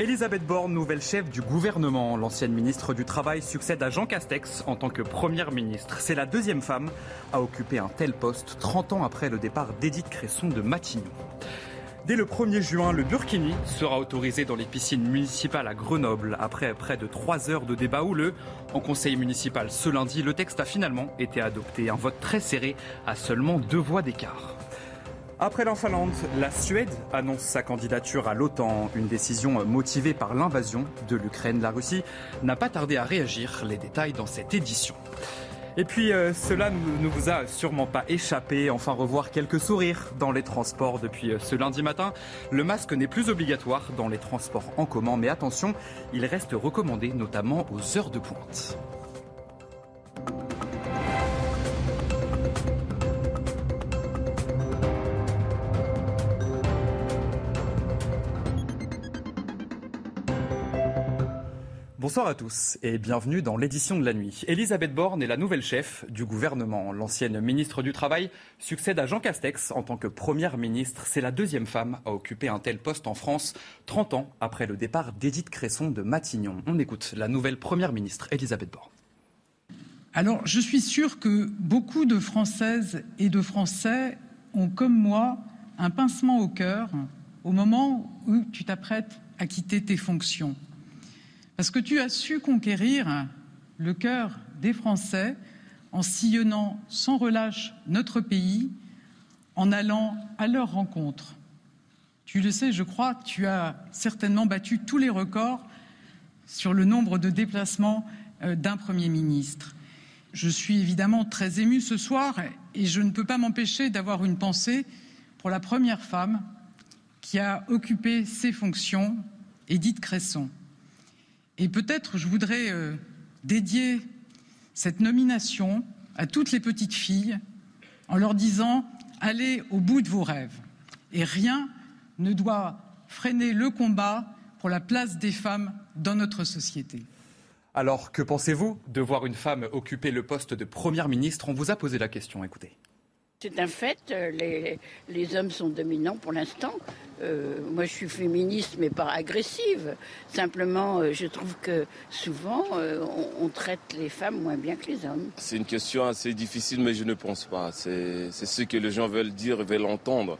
Elisabeth Borne, nouvelle chef du gouvernement. L'ancienne ministre du Travail succède à Jean Castex en tant que première ministre. C'est la deuxième femme à occuper un tel poste 30 ans après le départ d'Edith Cresson de Matignon. Dès le 1er juin, le burkini sera autorisé dans les piscines municipales à Grenoble. Après près de trois heures de débat houleux en conseil municipal ce lundi, le texte a finalement été adopté. Un vote très serré à seulement deux voix d'écart. Après la la Suède annonce sa candidature à l'OTAN, une décision motivée par l'invasion de l'Ukraine. La Russie n'a pas tardé à réagir. Les détails dans cette édition. Et puis euh, cela ne vous a sûrement pas échappé. Enfin revoir quelques sourires dans les transports depuis euh, ce lundi matin. Le masque n'est plus obligatoire dans les transports en commun, mais attention, il reste recommandé notamment aux heures de pointe. Bonsoir à tous et bienvenue dans l'édition de la nuit. Elisabeth Borne est la nouvelle chef du gouvernement. L'ancienne ministre du Travail succède à Jean Castex en tant que première ministre. C'est la deuxième femme à occuper un tel poste en France, 30 ans après le départ d'Édith Cresson de Matignon. On écoute la nouvelle première ministre, Elisabeth Borne. Alors, je suis sûre que beaucoup de Françaises et de Français ont, comme moi, un pincement au cœur au moment où tu t'apprêtes à quitter tes fonctions. Parce que tu as su conquérir le cœur des Français en sillonnant sans relâche notre pays, en allant à leur rencontre. Tu le sais, je crois, tu as certainement battu tous les records sur le nombre de déplacements euh, d'un Premier ministre. Je suis évidemment très émue ce soir et je ne peux pas m'empêcher d'avoir une pensée pour la première femme qui a occupé ces fonctions, Édith Cresson. Et peut-être je voudrais euh, dédier cette nomination à toutes les petites filles en leur disant allez au bout de vos rêves. Et rien ne doit freiner le combat pour la place des femmes dans notre société. Alors, que pensez-vous de voir une femme occuper le poste de Première ministre? On vous a posé la question, écoutez. C'est un fait, euh, les, hommes sont dominants pour l'instant. Euh, moi, je suis féministe, mais pas agressive. Simplement, euh, je trouve que souvent, on, traite les femmes moins bien que les hommes. C'est une question assez difficile, mais je ne pense pas. C'est ce que les gens veulent dire et veulent entendre.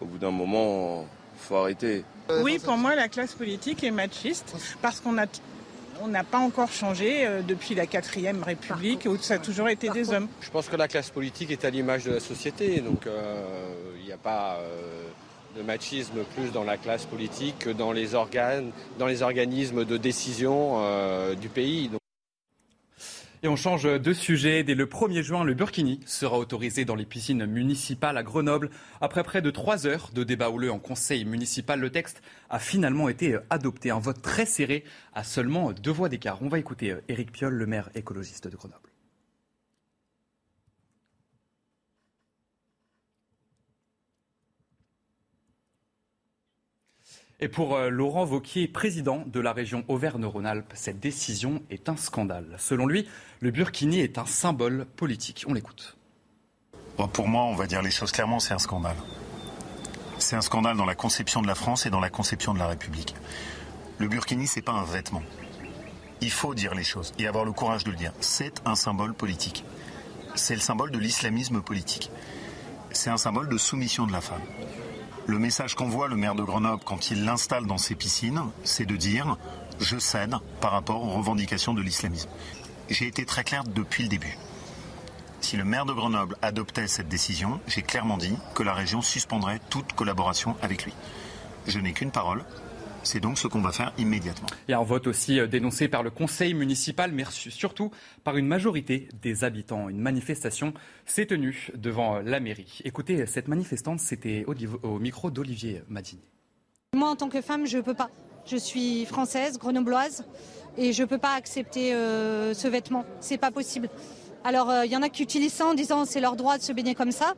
Au bout d'un moment, il faut arrêter. Oui, pour moi, la classe politique est machiste parce qu'on a on n'a pas encore changé euh, depuis la quatrième République où ça a toujours été des hommes. Je pense que la classe politique est à l'image de la société, donc euh, il n'y a pas euh, de machisme plus dans la classe politique que dans les organes, dans les organismes de décision du pays. Et on change de sujet. Dès le 1er juin, le burkini sera autorisé dans les piscines municipales à Grenoble. Après près de trois heures de débat houleux en conseil municipal, le texte a finalement été adopté. Un vote très serré à seulement deux voix d'écart. On va écouter euh, Éric Piolle, le maire écologiste de Grenoble. Et pour euh, Laurent Vauquier, président de la région Auvergne-Rhône-Alpes, cette décision est un scandale. Selon lui, le burkini est un symbole politique. On l'écoute. Pour moi, on va dire les choses clairement, c'est un scandale. C'est un scandale dans la conception de la France et dans la conception de la République. Le burkini, c'est pas un vêtement. Il faut dire les choses et avoir le courage de le dire. C'est un symbole politique. C'est le symbole de l'islamisme politique. C'est un symbole de soumission de la femme. Le message qu'envoie le maire de Grenoble quand il l'installe dans ses piscines, c'est de dire je cède par rapport aux revendications de l'islamisme. J'ai été très clair depuis le début. Si le maire de Grenoble adoptait cette décision, j'ai clairement dit que la région suspendrait toute collaboration avec lui. Je n'ai qu'une parole, c'est donc ce qu'on va faire immédiatement. Il y a un vote aussi euh, dénoncé par le conseil municipal, mais surtout par une majorité des habitants. Une manifestation s'est tenue devant euh, la mairie. Écoutez, cette manifestante, c'était au, micro d'Olivier Madini. Moi, en tant que femme, je ne peux pas. Je suis française, grenobloise, et je ne peux pas accepter euh, ce vêtement. C'est pas possible. Alors, il y en a qui utilisent ça en disant c'est leur droit de se baigner comme ça.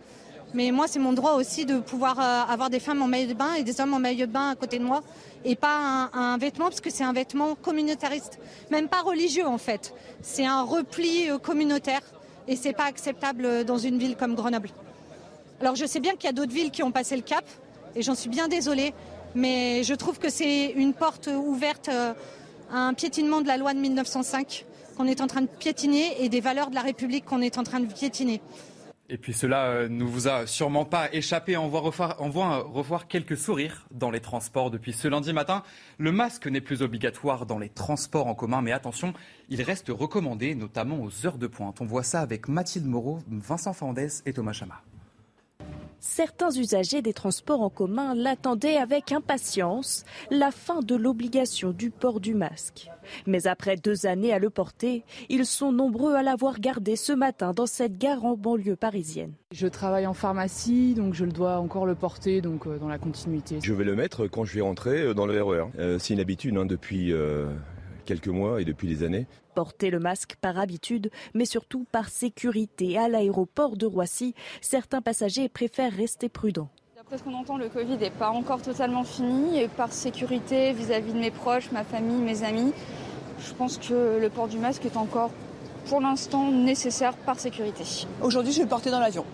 Mais moi, c'est mon droit aussi de pouvoir avoir des femmes en maillot de bain et des hommes en maillot de bain à côté de moi et pas un, vêtement parce que c'est un vêtement communautariste, même pas religieux en fait. C'est un repli euh, communautaire et c'est pas acceptable euh, dans une ville comme Grenoble. Alors je sais bien qu'il y a d'autres villes qui ont passé le cap et j'en suis bien désolée, Mais je trouve que c'est une porte ouverte à un piétinement de la loi de 1905 qu'on est en train de piétiner et des valeurs de la République qu'on est en train de piétiner. Et puis cela euh, ne vous a sûrement pas échappé. On voit, revoir, quelques sourires dans les transports depuis ce lundi matin. Le masque n'est plus obligatoire dans les transports en commun, mais attention, il reste recommandé, notamment aux heures de pointe. On voit ça avec Mathilde Moreau, Vincent Fandès et Thomas Chama. Certains usagers des transports en commun l'attendaient avec impatience, la fin de l'obligation du port du masque. Mais après deux années à le porter, ils sont nombreux à l'avoir gardé ce matin dans cette gare en banlieue parisienne. Je travaille en pharmacie, donc je le dois encore le porter donc euh, dans la continuité. Je vais le mettre quand je vais rentrer euh, dans le RER. Euh, c'est une habitude hein, depuis quelques mois et depuis des années. Porter le masque par habitude, mais surtout par sécurité. À l'aéroport de Roissy, certains passagers préfèrent rester prudents. D'après ce qu'on entend, le Covid n'est pas encore totalement fini. Et par sécurité vis-à-vis de mes proches, ma famille, mes amis, je pense que le port du masque est encore pour l'instant nécessaire par sécurité. Aujourd'hui, je vais le porter dans l'avion.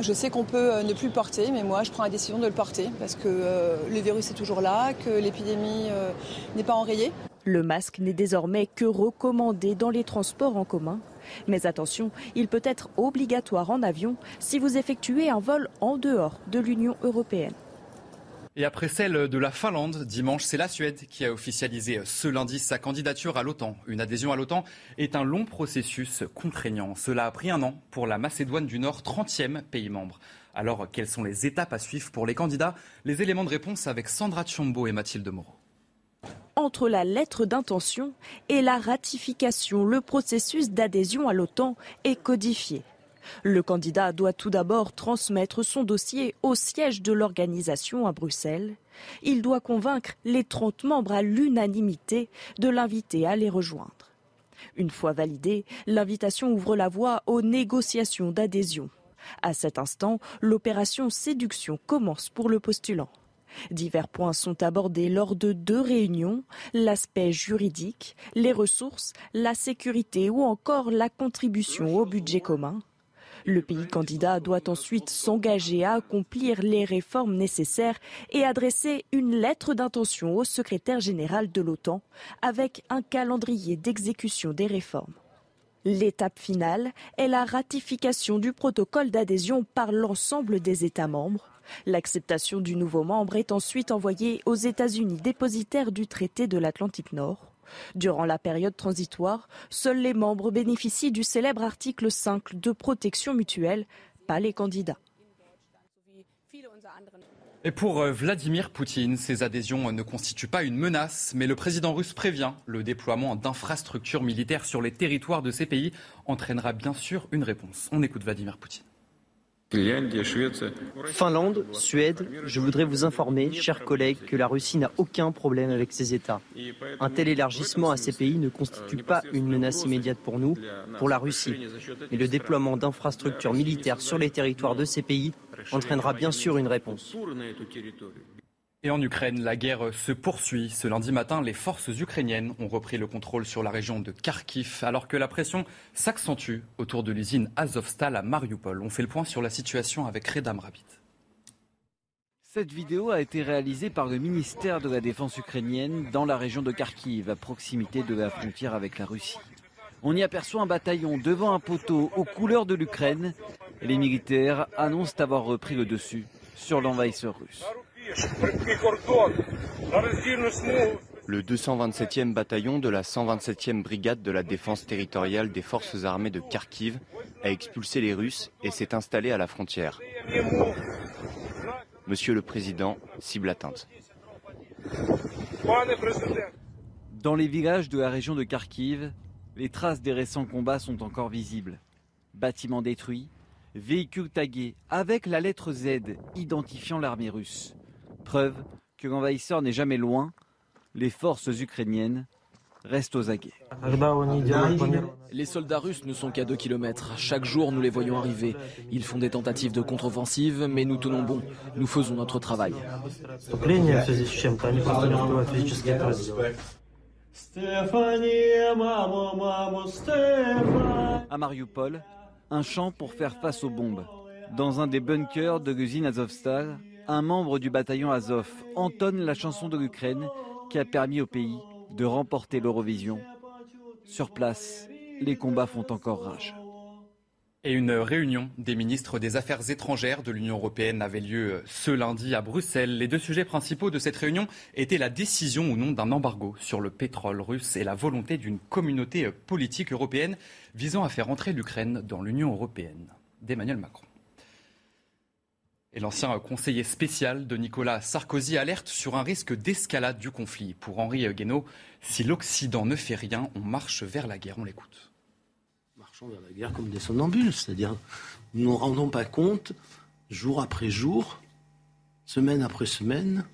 Je sais qu'on peut euh, ne plus le porter, mais moi, je prends la décision de le porter parce que euh, le virus est toujours là, que l'épidémie euh, n'est pas enrayée. Le masque n'est désormais que recommandé dans les transports en commun. Mais attention, il peut être obligatoire en avion si vous effectuez un vol en dehors de l'Union européenne. Et après celle de la Finlande, dimanche, c'est la Suède qui a officialisé ce lundi sa candidature à l'OTAN. Une adhésion à l'OTAN est un long processus contraignant. Cela a pris un an pour la Macédoine du Nord, 30e pays membre. Alors, quelles sont les étapes à suivre pour les candidats? Les éléments de réponse avec Sandra Tchombo et Mathilde Moreau. Entre la lettre d'intention et la ratification, le processus d'adhésion à l'OTAN est codifié. Le candidat doit tout d'abord transmettre son dossier au siège de l'organisation à Bruxelles. Il doit convaincre les 30 membres à l'unanimité de l'inviter à les rejoindre. Une fois validée, l'invitation ouvre la voie aux négociations d'adhésion. À cet instant, l'opération séduction commence pour le postulant. Divers points sont abordés lors de deux réunions, l'aspect juridique, les ressources, la sécurité ou encore la contribution au budget commun. Le pays candidat doit ensuite s'engager à accomplir les réformes nécessaires et adresser une lettre d'intention au secrétaire général de l'OTAN avec un calendrier d'exécution des réformes. L'étape finale est la ratification du protocole d'adhésion par l'ensemble des États membres. L'acceptation du nouveau membre est ensuite envoyée aux États-Unis dépositaires du traité de l'Atlantique Nord. Durant la période transitoire, seuls les membres bénéficient du célèbre article 5 de protection mutuelle, pas les candidats. Et pour euh, Vladimir Poutine, ces adhésions ne constituent pas une menace, mais le président russe prévient le déploiement d'infrastructures militaires sur les territoires de ces pays entraînera bien sûr une réponse. On écoute Vladimir Poutine. Finlande, Suède, je voudrais vous informer, chers collègues, que la Russie n'a aucun problème avec ces États. Un tel élargissement à ces pays ne constitue pas une menace immédiate pour nous, pour la Russie. Mais le déploiement d'infrastructures militaires sur les territoires de ces pays entraînera bien sûr une réponse. Et en Ukraine, la guerre se poursuit. Ce lundi matin, les forces ukrainiennes ont repris le contrôle sur la région de Kharkiv, alors que la pression s'accentue autour de l'usine Azovstal à Mariupol. On fait le point sur la situation avec Redam Rabit. Cette vidéo a été réalisée par le ministère de la Défense ukrainienne dans la région de Kharkiv, à proximité de la frontière avec la Russie. On y aperçoit un bataillon devant un poteau aux couleurs de l'Ukraine les militaires annoncent avoir repris le dessus sur l'envahisseur russe. Le 227e bataillon de la 127e brigade de la défense territoriale des forces armées de Kharkiv a expulsé les Russes et s'est installé à la frontière. Monsieur le Président, cible atteinte. Dans les villages de la région de Kharkiv, les traces des récents combats sont encore visibles. Bâtiments détruits, véhicules tagués avec la lettre Z identifiant l'armée russe. Preuve que l'envahisseur n'est jamais loin, les forces ukrainiennes restent aux aguets. Les soldats russes ne sont qu'à 2 km. Chaque jour, nous les voyons arriver. Ils font des tentatives de contre-offensive, mais nous tenons bon. Nous faisons notre travail. À Mariupol, un chant pour faire face aux bombes. Dans un des bunkers de l'usine Azovstal, un membre du bataillon Azov, entonne la chanson de l'Ukraine qui a permis au pays de remporter l'Eurovision. Sur place, les combats font encore rage. Et une réunion des ministres des Affaires étrangères de l'Union européenne avait lieu ce lundi à Bruxelles. Les deux sujets principaux de cette réunion étaient la décision ou non d'un embargo sur le pétrole russe et la volonté d'une communauté politique européenne visant à faire entrer l'Ukraine dans l'Union européenne d'Emmanuel Macron. Et l'ancien conseiller spécial de Nicolas Sarkozy alerte sur un risque d'escalade du conflit. Pour Henri Guénaud, si l'Occident ne fait rien, on marche vers la guerre. On l'écoute vers la guerre comme des somnambules. C'est-à-dire, nous ne rendons pas compte, jour après jour, semaine après semaine,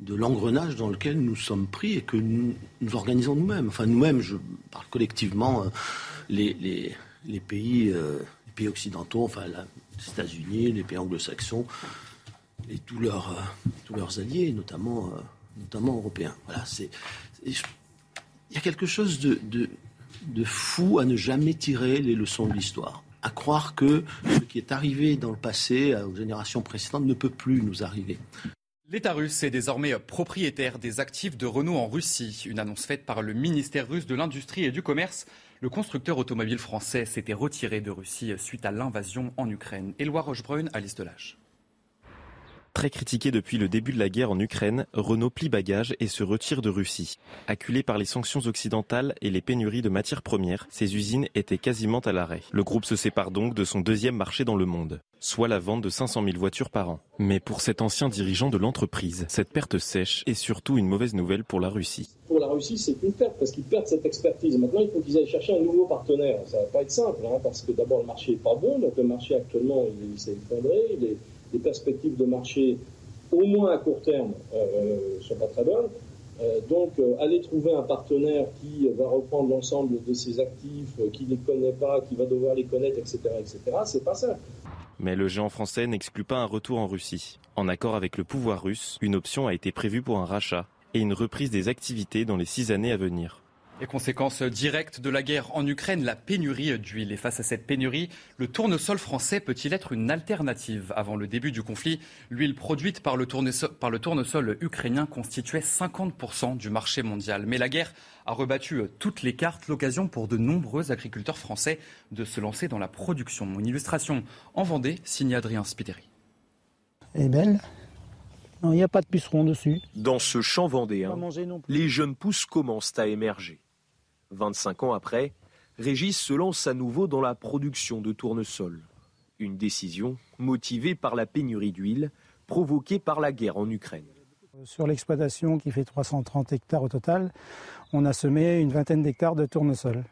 de l'engrenage dans lequel nous sommes pris et que nous, organisons nous-mêmes. Enfin, nous-mêmes, je parle collectivement, euh, les, pays, euh, pays occidentaux, enfin, les États-Unis, les pays anglo-saxons, et tous leurs, euh, tous leurs alliés, notamment, notamment européens. Voilà, c'est. Il y a quelque chose de, de, de fou à ne jamais tirer les leçons de l'histoire, à croire que ce qui est arrivé dans le passé aux générations précédentes ne peut plus nous arriver. L'État russe est désormais propriétaire des actifs de Renault en Russie. Une annonce faite par le ministère russe de l'Industrie et du Commerce. Le constructeur automobile français s'était retiré de Russie suite à l'invasion en Ukraine. Éloi Rochebrune, Alice Delage. Très critiqué depuis le début de la guerre en Ukraine, Renault plie bagage et se retire de Russie. Acculé par les sanctions occidentales et les pénuries de matières premières, ses usines étaient quasiment à l'arrêt. Le groupe se sépare donc de son deuxième marché dans le monde, soit la vente de 500 000 voitures par an. Mais pour cet ancien dirigeant de l'entreprise, cette perte sèche est surtout une mauvaise nouvelle pour la Russie. Pour la Russie, c'est une perte parce qu'ils perdent cette expertise. Maintenant, il faut qu'ils aillent chercher un nouveau partenaire. Ça va pas être simple, hein, parce que d'abord, le marché est pas bon. Donc, le marché actuellement, il s'est effondré. Les perspectives de marché, au moins à court terme, ne euh, sont pas très bonnes. Euh, donc, euh, aller trouver un partenaire qui va reprendre l'ensemble de ses actifs, qui ne les connaît pas, qui va devoir les connaître, etc., etc., c'est pas simple. Mais le géant français n'exclut pas un retour en Russie. En accord avec le pouvoir russe, une option a été prévue pour un rachat et une reprise des activités dans les six années à venir. Les conséquences directes de la guerre en Ukraine, la pénurie d'huile. Et face à cette pénurie, le tournesol français peut-il être une alternative Avant le début du conflit, l'huile produite par le, tournesol, par le tournesol ukrainien constituait 50% du marché mondial. Mais la guerre a rebattu toutes les cartes, l'occasion pour de nombreux agriculteurs français de se lancer dans la production. Une illustration en Vendée, signe Adrien Spiteri. Elle est belle. il n'y a pas de puceron dessus. Dans ce champ vendéen, les jeunes pousses commencent à émerger. 25 ans après, Régis se lance à nouveau dans la production de tournesol. Une décision motivée par la pénurie d'huile provoquée par la guerre en Ukraine. Sur l'exploitation qui fait 330 hectares au total, on a semé une vingtaine d'hectares de tournesol.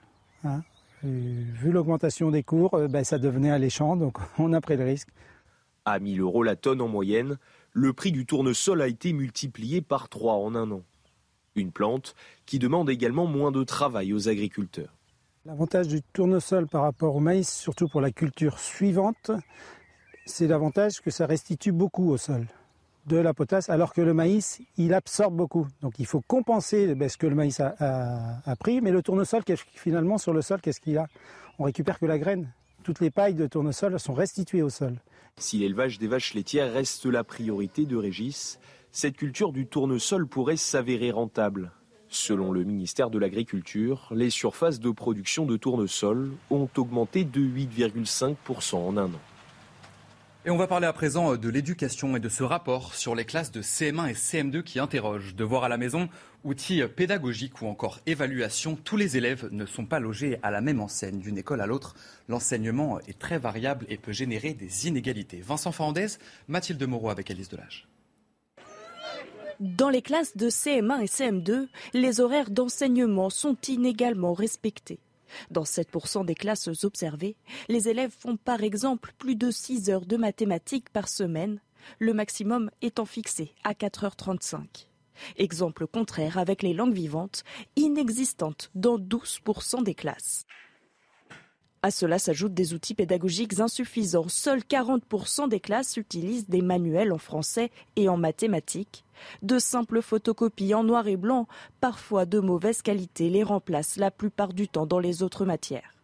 Hein. vu l'augmentation des cours, euh, ben, ça devenait alléchant, donc on a pris le risque. À 1000 euros la tonne en moyenne, le prix du tournesol a été multiplié par 3 en un an. Une plante qui demande également moins de travail aux agriculteurs. L'avantage du tournesol par rapport au maïs, surtout pour la culture suivante, c'est l'avantage que ça restitue beaucoup au sol de la potasse, alors que le maïs, il absorbe beaucoup. Donc il faut compenser ben, ce que le maïs a, pris, mais le tournesol, finalement, sur le sol, qu'est-ce qu'il a? On récupère que la graine. Toutes les pailles de tournesol sont restituées au sol. Si l'élevage des vaches laitières reste la priorité de Régis, cette culture du tournesol pourrait s'avérer rentable. Selon le ministère de l'Agriculture, les surfaces de production de tournesol ont augmenté de 8,5% en un an. Et on va parler à présent de l'éducation et de ce rapport sur les classes de CM1 et CM2 qui interroge. Devoir à la maison, outils pédagogiques ou encore évaluation, tous les élèves ne sont pas logés à la même enseigne d'une école à l'autre. L'enseignement est très variable et peut générer des inégalités. Vincent Fernandez, Mathilde Moreau avec Alice Delage. Dans les classes de CM1 et CM2, les horaires d'enseignement sont inégalement respectés. Dans 7% des classes observées, les élèves font par exemple plus de 6 heures de mathématiques par semaine, le maximum étant fixé à 4h35. Exemple contraire avec les langues vivantes, inexistantes dans 12% des classes. À cela s'ajoutent des outils pédagogiques insuffisants. Seuls 40% des classes utilisent des manuels en français et en mathématiques. De simples photocopies en noir et blanc, parfois de mauvaise qualité, les remplacent la plupart du temps dans les autres matières.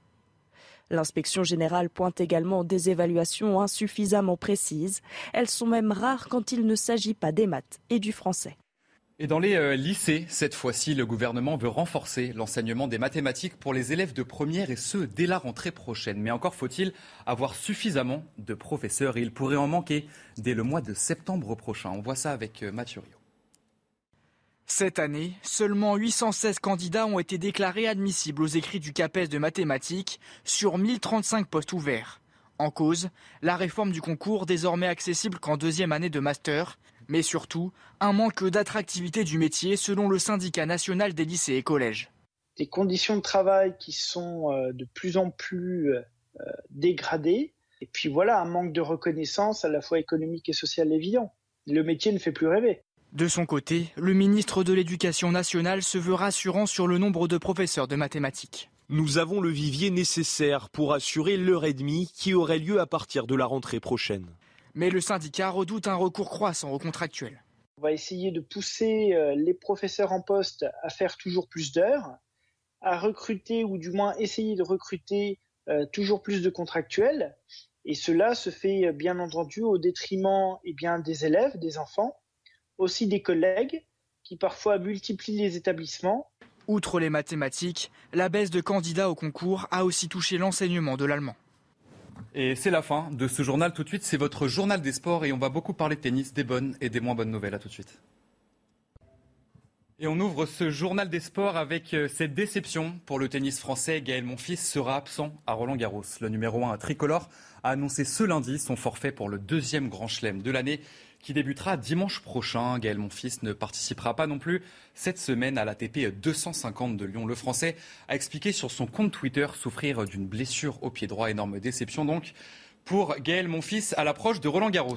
L'inspection générale pointe également des évaluations insuffisamment précises. Elles sont même rares quand il ne s'agit pas des maths et du français. Et dans les euh, lycées, cette fois-ci, le gouvernement veut renforcer l'enseignement des mathématiques pour les élèves de première et ceux dès la rentrée prochaine. Mais encore faut-il avoir suffisamment de professeurs et il pourrait en manquer dès le mois de septembre prochain. On voit ça avec euh, Mathieu Cette année, seulement 816 candidats ont été déclarés admissibles aux écrits du CAPES de mathématiques sur 1035 postes ouverts. En cause, la réforme du concours désormais accessible qu'en deuxième année de master mais surtout un manque d'attractivité du métier selon le syndicat national des lycées et collèges. Des conditions de travail qui sont euh, de plus en plus euh, dégradées, et puis voilà, un manque de reconnaissance à la fois économique et sociale évident. Le métier ne fait plus rêver. De son côté, le ministre de l'Éducation nationale se veut rassurant sur le nombre de professeurs de mathématiques. Nous avons le vivier nécessaire pour assurer l'heure et demie qui aurait lieu à partir de la rentrée prochaine. Mais le syndicat redoute un recours croissant aux contractuels. On va essayer de pousser euh, les professeurs en poste à faire toujours plus d'heures, à recruter ou du moins essayer de recruter euh, toujours plus de contractuels. Et cela se fait euh, bien entendu au détriment eh bien, des élèves, des enfants, aussi des collègues qui parfois multiplient les établissements. Outre les mathématiques, la baisse de candidats au concours a aussi touché l'enseignement de l'allemand. Et c'est la fin de ce journal. Tout de suite, c'est votre journal des sports et on va beaucoup parler de tennis, des bonnes et des moins bonnes nouvelles. À tout de suite. Et on ouvre ce journal des sports avec euh, cette déception pour le tennis français. Gaël Monfils sera absent à Roland Garros. Le numéro 1 tricolore a annoncé ce lundi son forfait pour le deuxième grand chelem de l'année qui débutera dimanche prochain. Gaël Monfils ne participera pas non plus cette semaine à l'ATP 250 de Lyon. Le Français a expliqué sur son compte Twitter souffrir d'une blessure au pied droit. Énorme déception donc pour Gaël Monfils à l'approche de Roland Garros.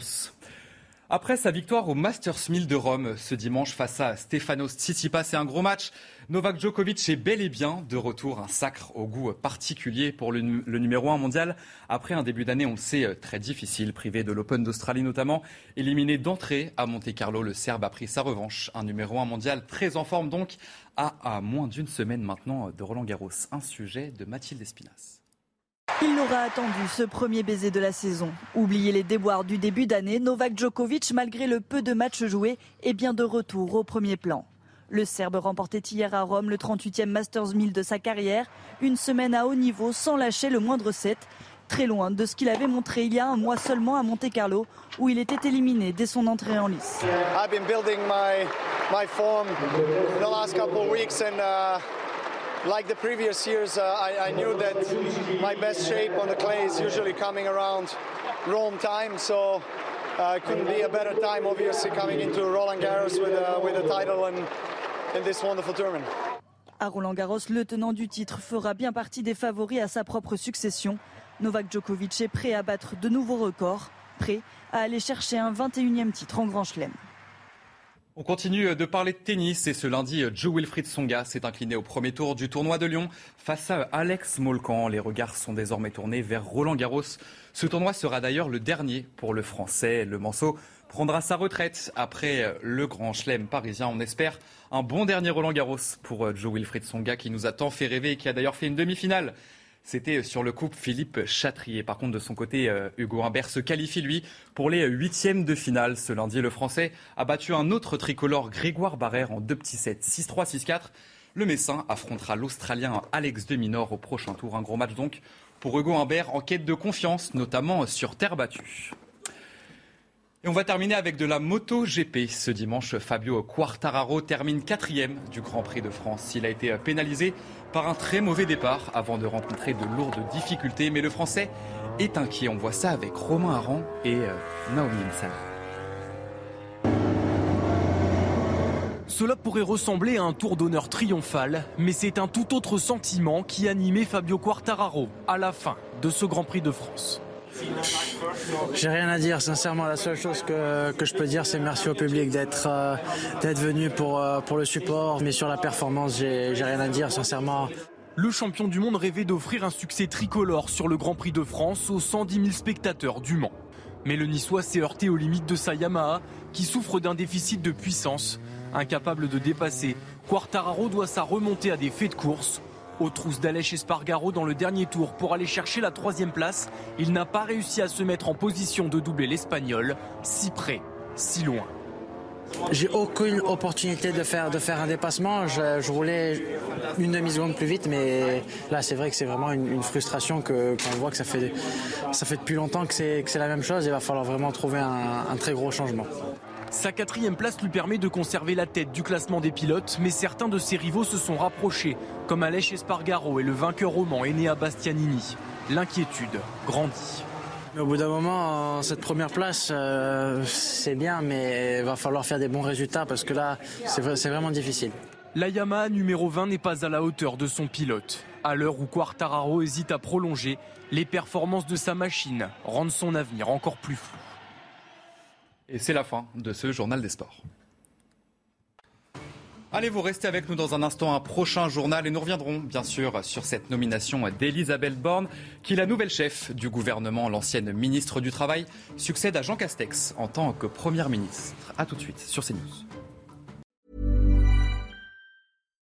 Après sa victoire au Masters 1000 de Rome ce dimanche face à Stefanos Tsitsipas, c'est un gros match. Novak Djokovic est bel et bien de retour, un sacre au goût particulier pour le, numéro 1 mondial. Après un début d'année, on le sait, très difficile, privé de l'Open d'Australie notamment, éliminé d'entrée à Monte-Carlo, le Serbe a pris sa revanche. Un numéro 1 mondial très en forme donc, à, à moins d'une semaine maintenant de Roland Garros. Un sujet de Mathilde Espinas. Il n'aura attendu ce premier baiser de la saison. Oubliez les déboires du début d'année, Novak Djokovic, malgré le peu de matchs joués, est bien de retour au premier plan. Le Serbe remportait hier à Rome le 38e Masters 1000 de sa carrière, une semaine à haut niveau sans lâcher le moindre set, très loin de ce qu'il avait montré il y a un mois seulement à Monte-Carlo, où il était éliminé dès son entrée en lice. Like the previous years, uh, I, I, knew that my best shape on the clay is usually coming around Rome time, so uh, couldn't be a better time, obviously, coming into Roland Garros with a, with a title and in this wonderful tournament. À Roland Garros, le tenant du titre fera bien partie des favoris à sa propre succession. Novak Djokovic est prêt à battre de nouveaux records, prêt à aller chercher un 21e titre en Grand Chelem. On continue de parler de tennis et ce lundi, Joe Wilfried Songa s'est incliné au premier tour du tournoi de Lyon face à Alex Molcan. Les regards sont désormais tournés vers Roland Garros. Ce tournoi sera d'ailleurs le dernier pour le Français. Le Manceau prendra sa retraite après le Grand Chelem parisien. On espère un bon dernier Roland Garros pour Joe Wilfried Songa qui nous a tant fait rêver et qui a d'ailleurs fait une demi-finale c'était sur le couple Philippe Chatrier. Par contre, de son côté, euh, Hugo Humbert se qualifie, lui, pour les huitièmes de finale. Ce lundi, le Français a battu un autre tricolore, Grégoire Barrère, en deux petits sets, 6-3, 6-4. Le Messin affrontera l'Australien Alex Deminor au prochain tour. Un gros match donc pour Hugo Humbert en quête de confiance, notamment sur terre battue. Et on va terminer avec de la moto GP. Ce dimanche, Fabio Quartararo termine quatrième du Grand Prix de France. Il a été pénalisé par un très mauvais départ avant de rencontrer de lourdes difficultés. Mais le Français est inquiet. On voit ça avec Romain Aran et euh, Naomi Insana. Cela pourrait ressembler à un tour d'honneur triomphal, mais c'est un tout autre sentiment qui animait Fabio Quartararo à la fin de ce Grand Prix de France. J'ai rien à dire, sincèrement. La seule chose que, je peux dire, c'est merci au public d'être euh, venu pour, euh, pour le support. Mais sur la performance, j'ai rien à dire, sincèrement. Le champion du monde rêvait d'offrir un succès tricolore sur le Grand Prix de France aux 110 000 spectateurs du Mans. Mais le Niçois s'est heurté aux limites de sa Yamaha, qui souffre d'un déficit de puissance. Incapable de dépasser, Quartararo doit sa remontée à des faits de course. Aux trousses d'Alèche Espargaro dans le dernier tour pour aller chercher la troisième place. Il n'a pas réussi à se mettre en position de doubler l'Espagnol, si près, si loin. J'ai aucune opportunité de faire, un dépassement. Je, roulais une demi-seconde plus vite, mais là, c'est vrai que c'est vraiment une, frustration que, qu'on voit que ça fait, ça depuis longtemps que c'est, la même chose. Il va falloir vraiment trouver un très gros changement. Sa quatrième place lui permet de conserver la tête du classement des pilotes, mais certains de ses rivaux se sont rapprochés, comme Aleix Espargaro et le vainqueur roman Enea Bastianini. L'inquiétude grandit. Au bout d'un moment, cette première place, euh, c'est bien, mais il va falloir faire des bons résultats parce que là, c'est vraiment difficile. La Yamaha numéro 20 n'est pas à la hauteur de son pilote. À l'heure où Quartararo hésite à prolonger, les performances de sa machine rendent son avenir encore plus flou. Et c'est la fin de ce journal des sports. Allez, vous restez avec nous dans un instant, un prochain journal, et nous reviendrons bien sûr sur cette nomination d'Elisabeth Borne, qui la nouvelle chef du gouvernement. L'ancienne ministre du Travail succède à Jean Castex en tant que première ministre. A tout de suite sur CNews.